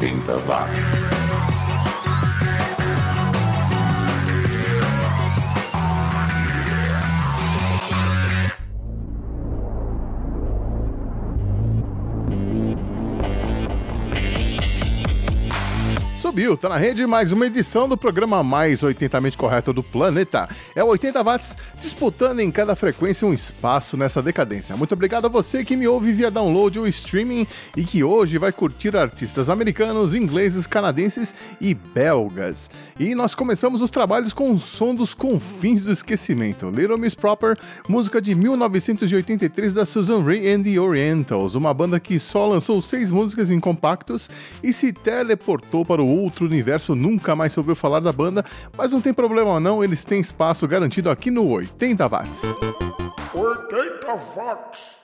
80 watts. Subiu, tá na rede mais uma edição do programa mais 80mente correto do planeta. É o 80 watts disputando em cada frequência um espaço nessa decadência. Muito obrigado a você que me ouve via download ou streaming e que hoje vai curtir artistas americanos, ingleses, canadenses e belgas. E nós começamos os trabalhos com o som dos confins do esquecimento. Little Miss Proper, música de 1983 da Susan Ray and the Orientals, uma banda que só lançou seis músicas em compactos e se teleportou para o outro universo, nunca mais ouviu falar da banda, mas não tem problema não, eles têm espaço garantido aqui no 80 watts. 80 watts.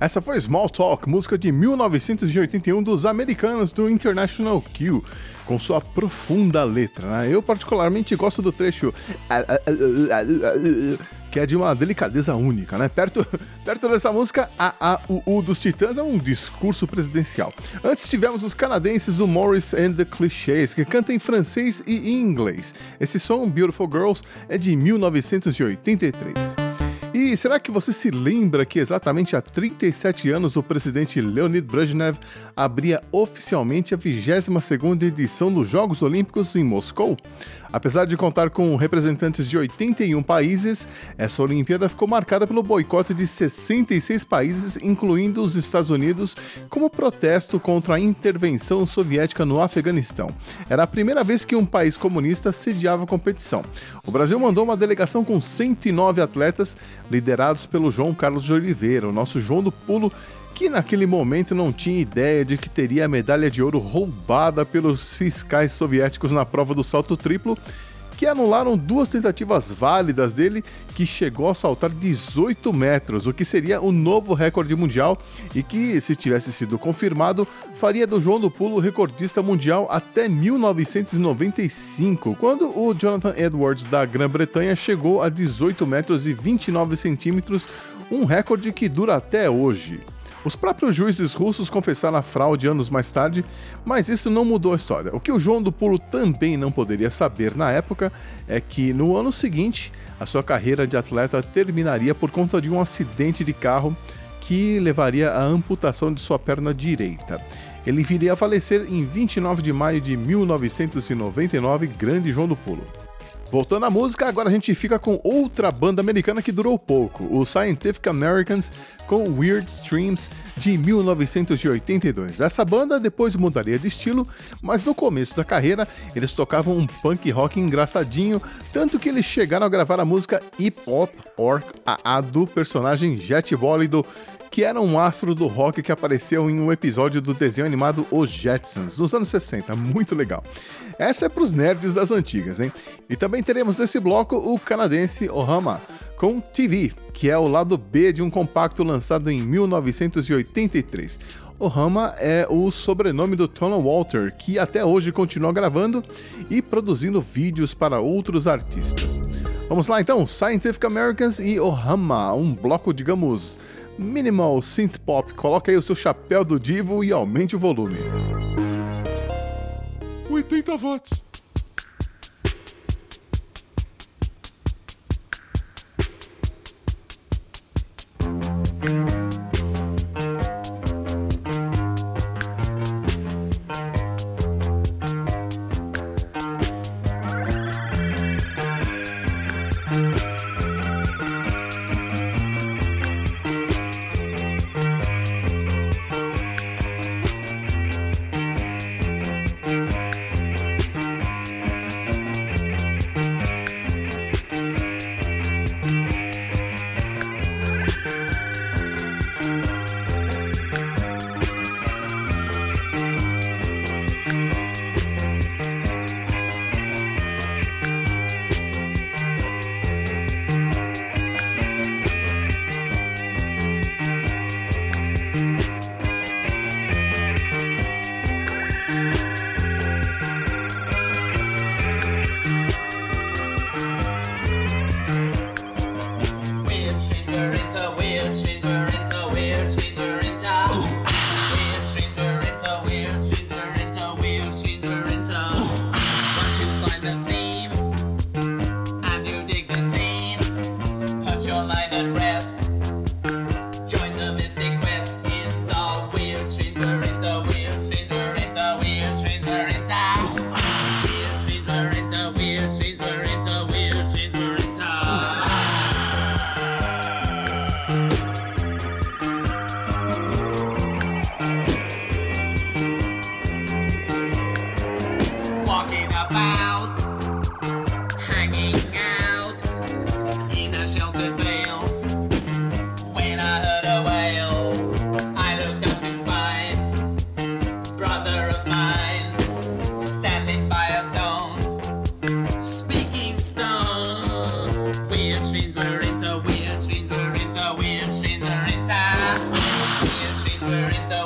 Essa foi Small Talk, música de 1981 dos americanos do International Q, com sua profunda letra. Né? Eu particularmente gosto do trecho que é de uma delicadeza única, né? Perto, perto dessa música, a A U U dos Titãs é um discurso presidencial. Antes tivemos os canadenses do Morris and the Clichés, que cantam em francês e em inglês. Esse som, Beautiful Girls, é de 1983. E será que você se lembra que exatamente há 37 anos o presidente Leonid Brezhnev abria oficialmente a 22ª edição dos Jogos Olímpicos em Moscou? Apesar de contar com representantes de 81 países, essa Olimpíada ficou marcada pelo boicote de 66 países, incluindo os Estados Unidos, como protesto contra a intervenção soviética no Afeganistão. Era a primeira vez que um país comunista sediava a competição. O Brasil mandou uma delegação com 109 atletas, liderados pelo João Carlos de Oliveira, o nosso João do Pulo, que naquele momento não tinha ideia de que teria a medalha de ouro roubada pelos fiscais soviéticos na prova do salto triplo, que anularam duas tentativas válidas dele, que chegou a saltar 18 metros, o que seria o novo recorde mundial e que, se tivesse sido confirmado, faria do João do Pulo recordista mundial até 1995, quando o Jonathan Edwards da Grã-Bretanha chegou a 18 metros e 29 centímetros, um recorde que dura até hoje. Os próprios juízes russos confessaram a fraude anos mais tarde, mas isso não mudou a história. O que o João do Pulo também não poderia saber na época é que no ano seguinte a sua carreira de atleta terminaria por conta de um acidente de carro que levaria à amputação de sua perna direita. Ele viria a falecer em 29 de maio de 1999, grande João do Pulo. Voltando à música, agora a gente fica com outra banda americana que durou pouco, o Scientific Americans com Weird Streams de 1982. Essa banda depois mudaria de estilo, mas no começo da carreira eles tocavam um punk rock engraçadinho, tanto que eles chegaram a gravar a música Hip Hop Orc AA do personagem Jet Bólido que era um astro do rock que apareceu em um episódio do desenho animado Os Jetsons, nos anos 60. Muito legal. Essa é para os nerds das antigas, hein? E também teremos nesse bloco o canadense Ohama, com TV, que é o lado B de um compacto lançado em 1983. Ohama é o sobrenome do Tony Walter, que até hoje continua gravando e produzindo vídeos para outros artistas. Vamos lá então, Scientific Americans e Ohama, um bloco, digamos, Minimal Synth Pop. Coloque aí o seu chapéu do Divo e aumente o volume. 80 watts.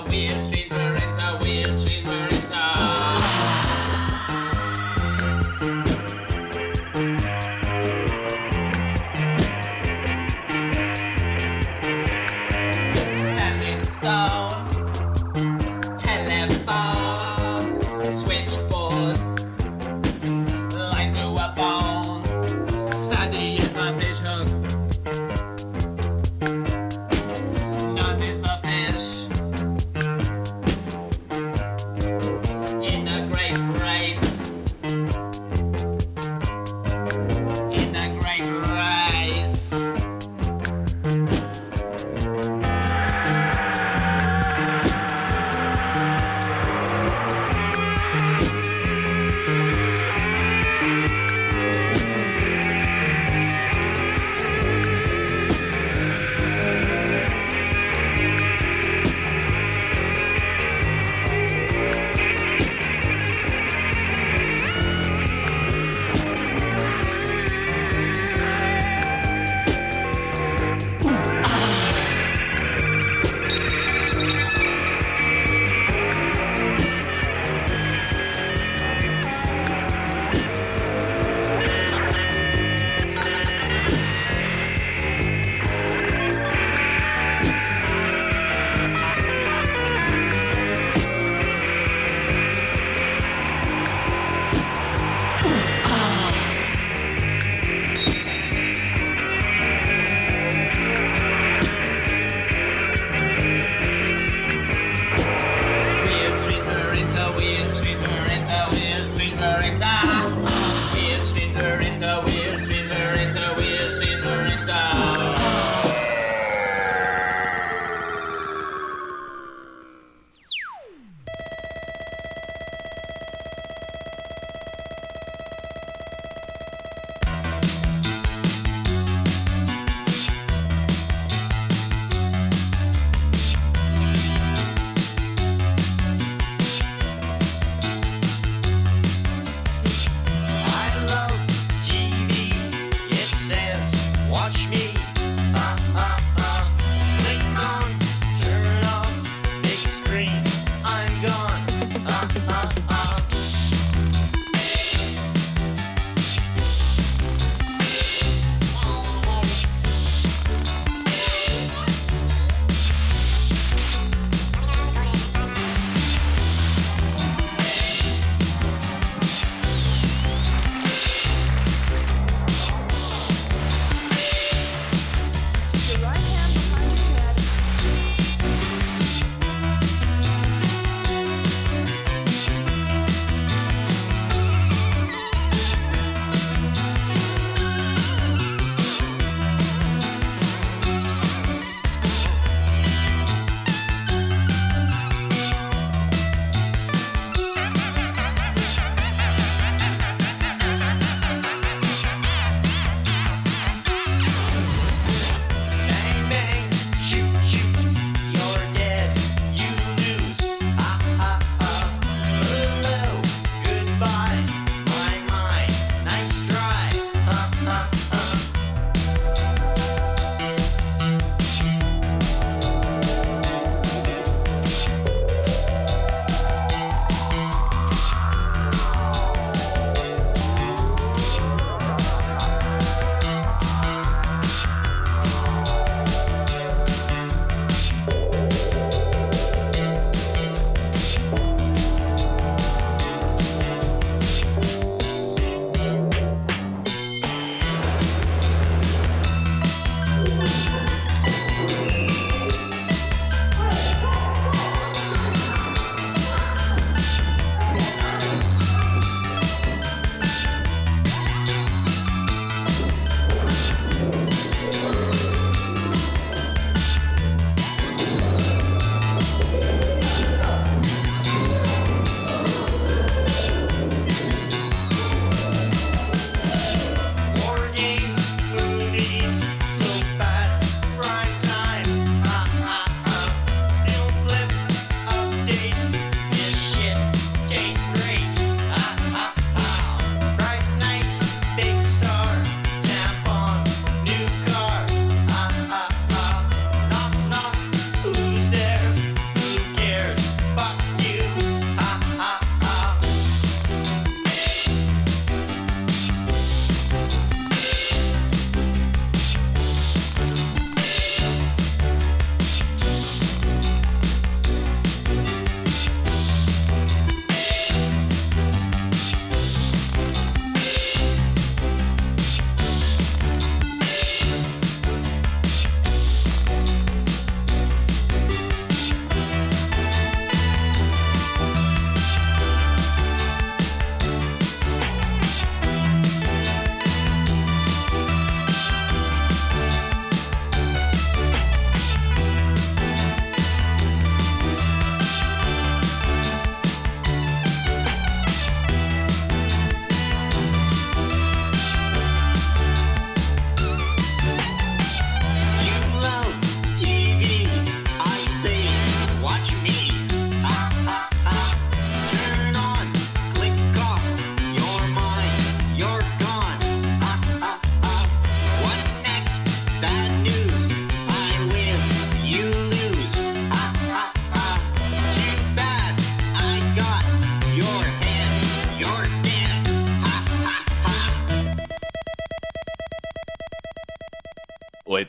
being.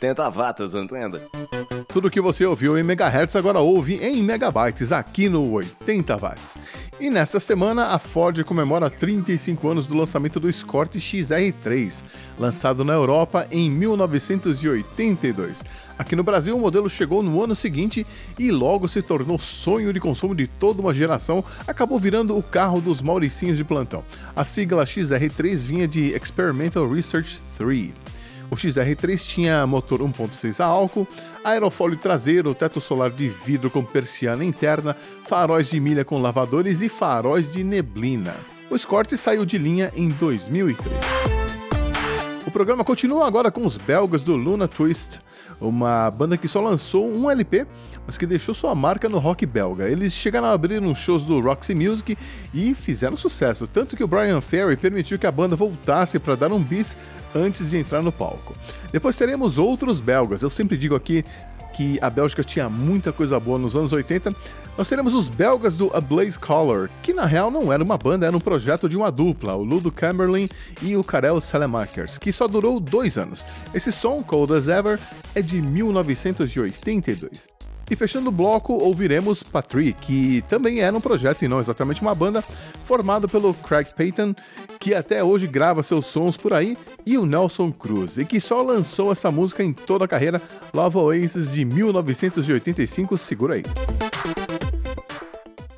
80 watts, entende? Tudo que você ouviu em megahertz agora ouve em megabytes aqui no 80 watts. E nesta semana a Ford comemora 35 anos do lançamento do Escort XR3, lançado na Europa em 1982. Aqui no Brasil, o modelo chegou no ano seguinte e logo se tornou sonho de consumo de toda uma geração, acabou virando o carro dos mauricinhos de plantão. A sigla XR3 vinha de Experimental Research 3. O XR3 tinha motor 1.6 a álcool, aerofólio traseiro, teto solar de vidro com persiana interna, faróis de milha com lavadores e faróis de neblina. O Escort saiu de linha em 2003. O programa continua agora com os belgas do Luna Twist, uma banda que só lançou um LP, mas que deixou sua marca no rock belga. Eles chegaram a abrir uns shows do Roxy Music e fizeram sucesso, tanto que o Brian Ferry permitiu que a banda voltasse para dar um bis antes de entrar no palco. Depois teremos outros belgas. Eu sempre digo aqui que a Bélgica tinha muita coisa boa nos anos 80. Nós teremos os belgas do A Blaze Color, que na real não era uma banda, era um projeto de uma dupla, o Ludo Camberlin e o Karel Selemakers, que só durou dois anos. Esse som, Cold as Ever, é de 1982. E fechando o bloco, ouviremos Patrick, que também era um projeto e não exatamente uma banda, formado pelo Craig Payton, que até hoje grava seus sons por aí, e o Nelson Cruz, e que só lançou essa música em toda a carreira, Love Oasis de 1985. Segura aí.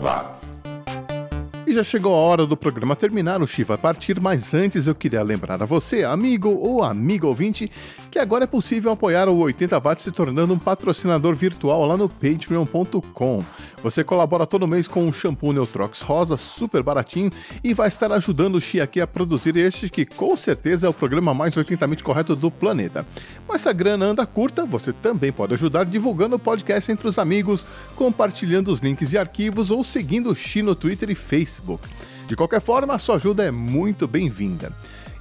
80 watts. Já chegou a hora do programa terminar, o Chi vai partir, mas antes eu queria lembrar a você, amigo ou amigo ouvinte, que agora é possível apoiar o 80 Watts se tornando um patrocinador virtual lá no patreon.com. Você colabora todo mês com um shampoo Neutrox rosa super baratinho e vai estar ajudando o Chi aqui a produzir este que com certeza é o programa mais 80mente correto do planeta. Mas se a grana anda curta, você também pode ajudar divulgando o podcast entre os amigos, compartilhando os links e arquivos ou seguindo o Chi no Twitter e Facebook. De qualquer forma, a sua ajuda é muito bem-vinda.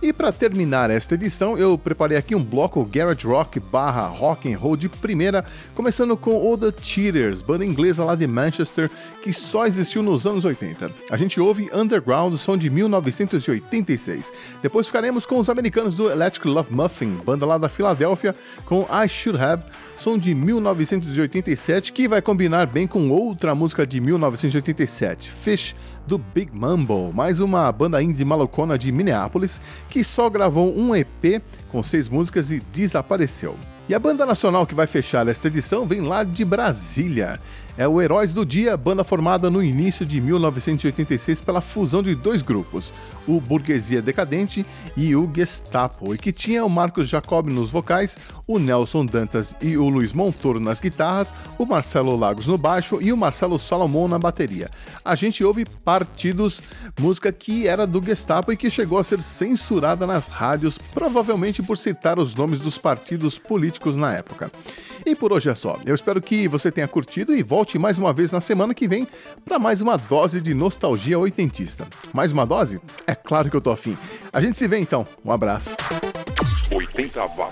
E para terminar esta edição, eu preparei aqui um bloco garage rock barra rock and roll de primeira, começando com o The Cheaters, banda inglesa lá de Manchester que só existiu nos anos 80. A gente ouve Underground, som de 1986. Depois ficaremos com os americanos do Electric Love Muffin, banda lá da Filadélfia, com I Should Have, som de 1987, que vai combinar bem com outra música de 1987, Fish do Big Mumble, mais uma banda indie malucona de Minneapolis que só gravou um EP com seis músicas e desapareceu. E a banda nacional que vai fechar esta edição vem lá de Brasília é o Heróis do Dia, banda formada no início de 1986 pela fusão de dois grupos, o Burguesia Decadente e o Gestapo, e que tinha o Marcos Jacob nos vocais, o Nelson Dantas e o Luiz Montoro nas guitarras, o Marcelo Lagos no baixo e o Marcelo Salomão na bateria. A gente ouve Partidos, música que era do Gestapo e que chegou a ser censurada nas rádios, provavelmente por citar os nomes dos partidos políticos na época. E por hoje é só. Eu espero que você tenha curtido e volte mais uma vez na semana que vem para mais uma dose de nostalgia oitentista. Mais uma dose? É claro que eu tô afim. A gente se vê então. Um abraço. 80 vá,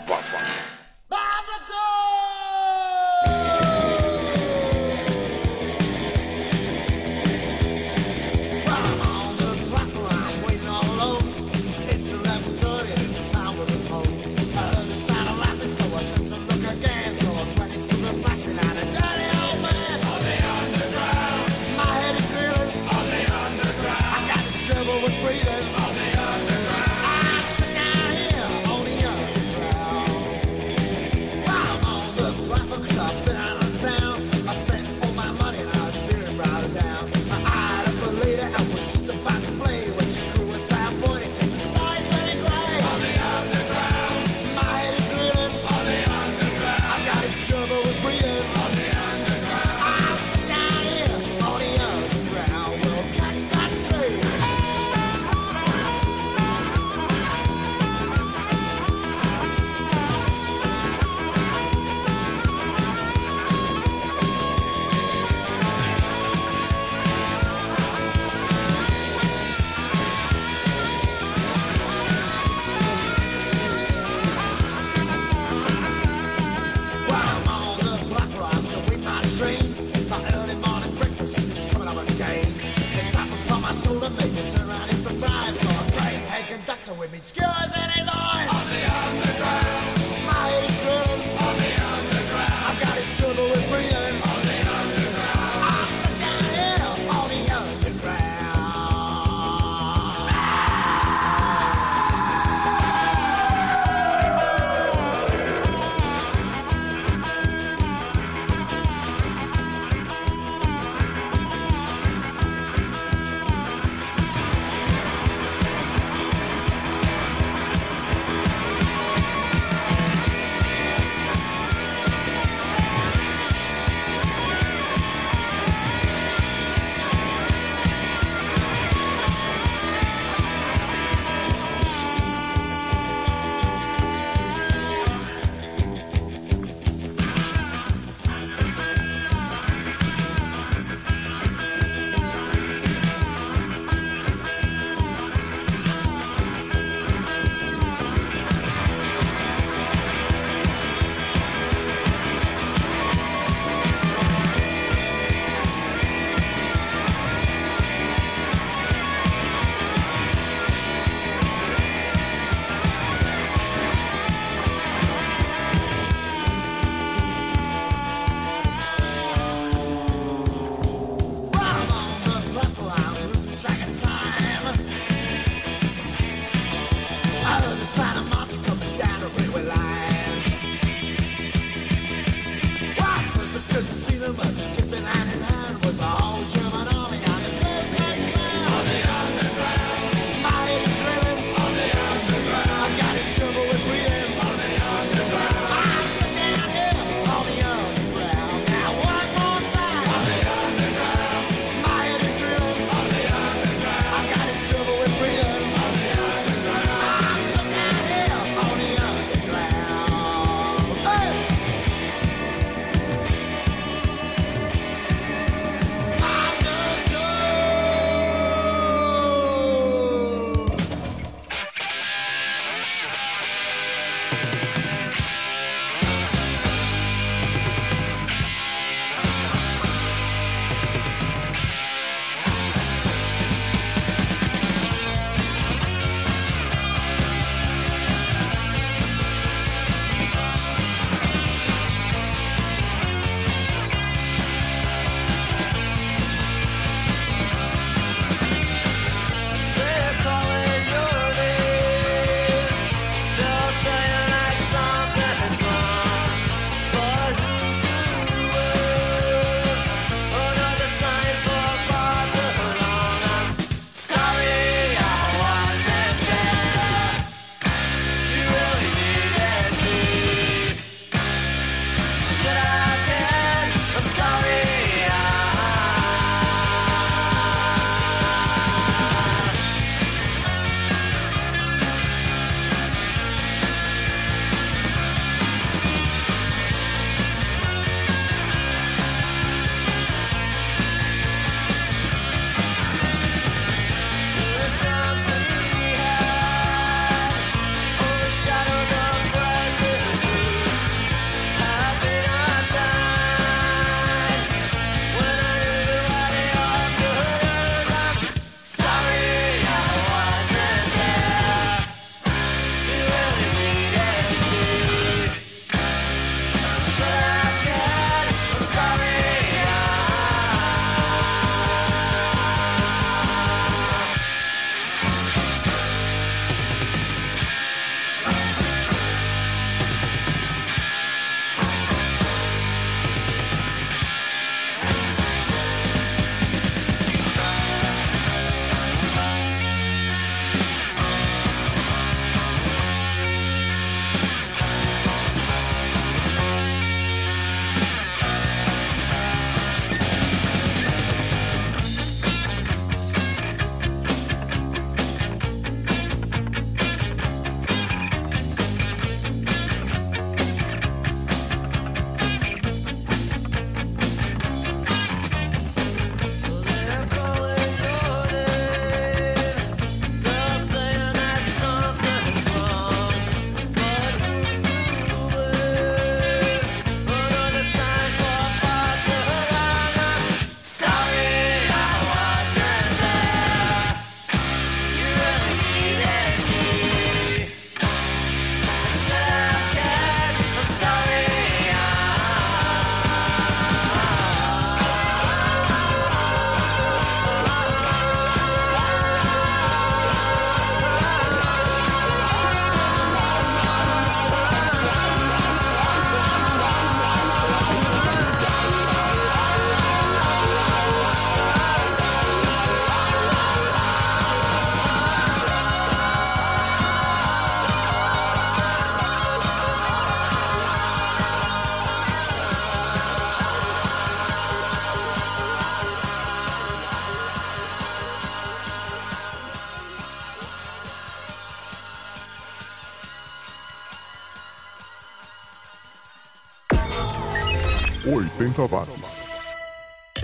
vá, vá. 80 watts.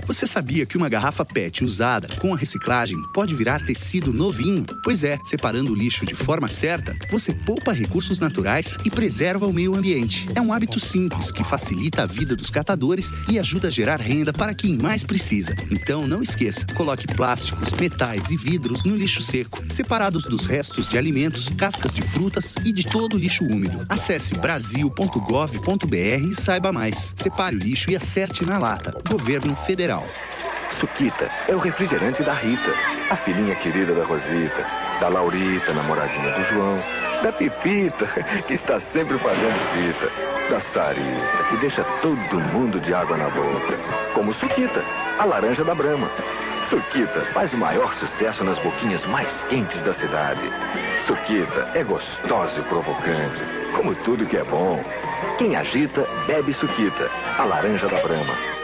Você sabia que uma garrafa PET usada com a reciclagem pode virar tecido novinho? Pois é, separando o lixo de forma certa, você poupa recursos naturais e preserva o meio ambiente. É um hábito simples que facilita a vida dos catadores e ajuda a gerar renda para quem mais precisa. Então não esqueça, coloque plásticos, metais e vidros no lixo seco, separados dos restos de alimentos, cascas de frutas e de todo o lixo úmido. Acesse brasil.gov.br e saiba mais. Separe o lixo e acerte na lata. Governo Federal. Suquita é o refrigerante da Rita, a filhinha querida da Rosita, da Laurita, namoradinha do João, da Pipita, que está sempre fazendo fita, da Sarita, que deixa todo mundo de água na boca, como Suquita, a laranja da Brama. Suquita faz o maior sucesso nas boquinhas mais quentes da cidade. Suquita é gostosa e provocante, como tudo que é bom. Quem agita, bebe Suquita, a laranja da Brama.